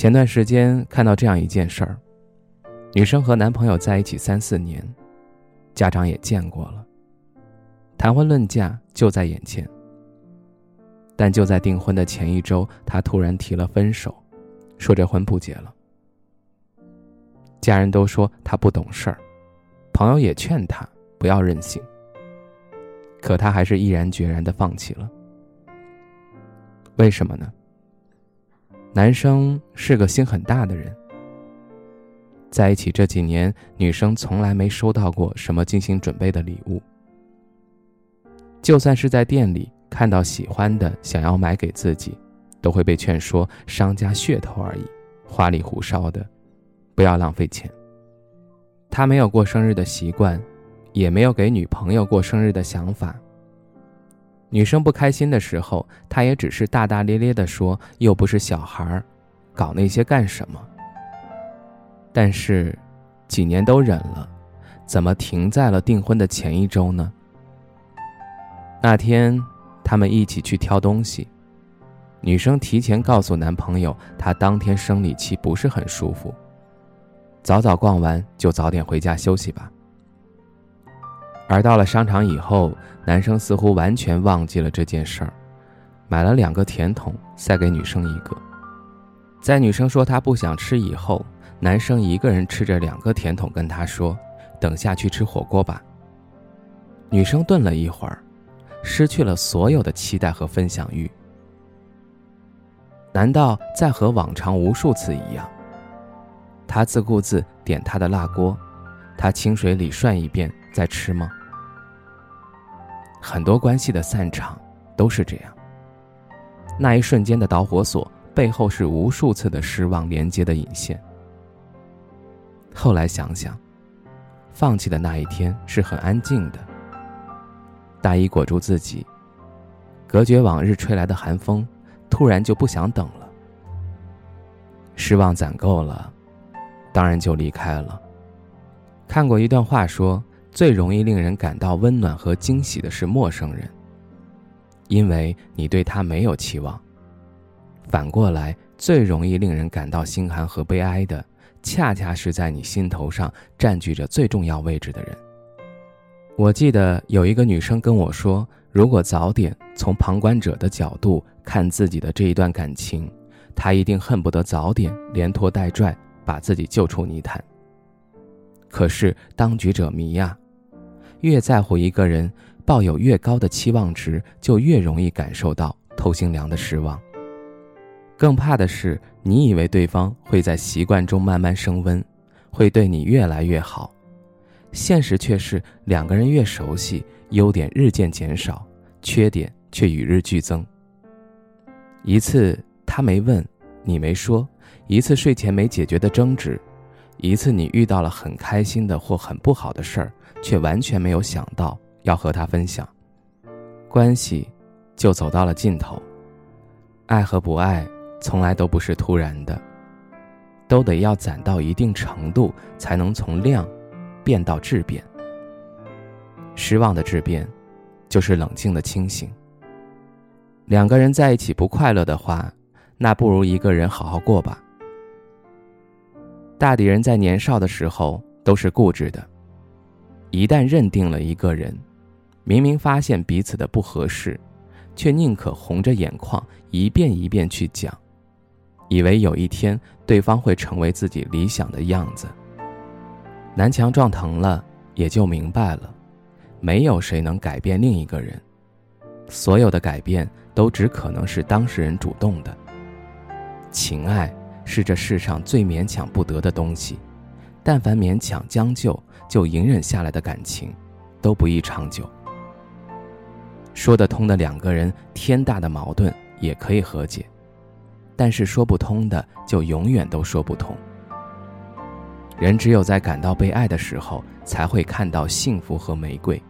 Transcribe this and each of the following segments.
前段时间看到这样一件事儿：女生和男朋友在一起三四年，家长也见过了，谈婚论嫁就在眼前。但就在订婚的前一周，他突然提了分手，说这婚不结了。家人都说他不懂事儿，朋友也劝他不要任性，可他还是毅然决然的放弃了。为什么呢？男生是个心很大的人，在一起这几年，女生从来没收到过什么精心准备的礼物。就算是在店里看到喜欢的，想要买给自己，都会被劝说商家噱头而已，花里胡哨的，不要浪费钱。他没有过生日的习惯，也没有给女朋友过生日的想法。女生不开心的时候，他也只是大大咧咧地说：“又不是小孩儿，搞那些干什么？”但是，几年都忍了，怎么停在了订婚的前一周呢？那天，他们一起去挑东西，女生提前告诉男朋友，她当天生理期不是很舒服，早早逛完就早点回家休息吧。而到了商场以后，男生似乎完全忘记了这件事儿，买了两个甜筒塞给女生一个。在女生说她不想吃以后，男生一个人吃着两个甜筒，跟她说：“等下去吃火锅吧。”女生顿了一会儿，失去了所有的期待和分享欲。难道在和往常无数次一样？他自顾自点他的辣锅，他清水里涮一遍再吃吗？很多关系的散场都是这样。那一瞬间的导火索背后是无数次的失望连接的引线。后来想想，放弃的那一天是很安静的。大衣裹住自己，隔绝往日吹来的寒风，突然就不想等了。失望攒够了，当然就离开了。看过一段话说。最容易令人感到温暖和惊喜的是陌生人，因为你对他没有期望。反过来，最容易令人感到心寒和悲哀的，恰恰是在你心头上占据着最重要位置的人。我记得有一个女生跟我说，如果早点从旁观者的角度看自己的这一段感情，她一定恨不得早点连拖带拽把自己救出泥潭。可是当局者迷呀。越在乎一个人，抱有越高的期望值，就越容易感受到透心凉的失望。更怕的是，你以为对方会在习惯中慢慢升温，会对你越来越好，现实却是两个人越熟悉，优点日渐减少，缺点却与日俱增。一次他没问，你没说；一次睡前没解决的争执。一次你遇到了很开心的或很不好的事儿，却完全没有想到要和他分享，关系就走到了尽头。爱和不爱从来都不是突然的，都得要攒到一定程度，才能从量变到质变。失望的质变，就是冷静的清醒。两个人在一起不快乐的话，那不如一个人好好过吧。大抵人在年少的时候都是固执的，一旦认定了一个人，明明发现彼此的不合适，却宁可红着眼眶一遍一遍去讲，以为有一天对方会成为自己理想的样子。南墙撞疼了，也就明白了，没有谁能改变另一个人，所有的改变都只可能是当事人主动的。情爱。是这世上最勉强不得的东西，但凡勉强将就就隐忍下来的感情，都不易长久。说得通的两个人，天大的矛盾也可以和解，但是说不通的就永远都说不通。人只有在感到被爱的时候，才会看到幸福和玫瑰。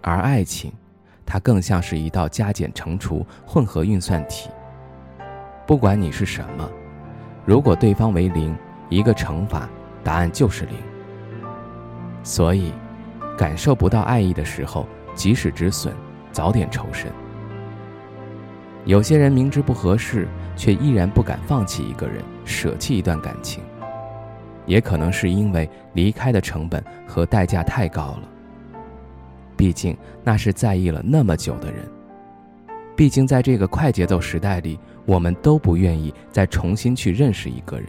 而爱情，它更像是一道加减乘除混合运算题。不管你是什么，如果对方为零，一个乘法，答案就是零。所以，感受不到爱意的时候，及时止损，早点抽身。有些人明知不合适，却依然不敢放弃一个人，舍弃一段感情。也可能是因为离开的成本和代价太高了。毕竟那是在意了那么久的人。毕竟在这个快节奏时代里，我们都不愿意再重新去认识一个人。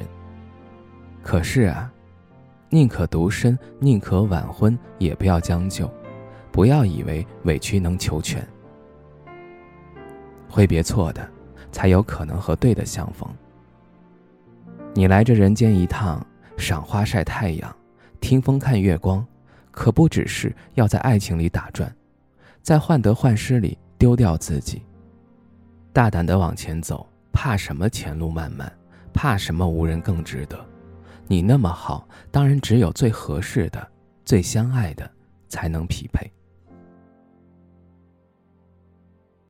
可是啊，宁可独身，宁可晚婚，也不要将就。不要以为委屈能求全。挥别错的，才有可能和对的相逢。你来这人间一趟。赏花晒太阳，听风看月光，可不只是要在爱情里打转，在患得患失里丢掉自己。大胆的往前走，怕什么前路漫漫，怕什么无人更值得？你那么好，当然只有最合适的、最相爱的才能匹配。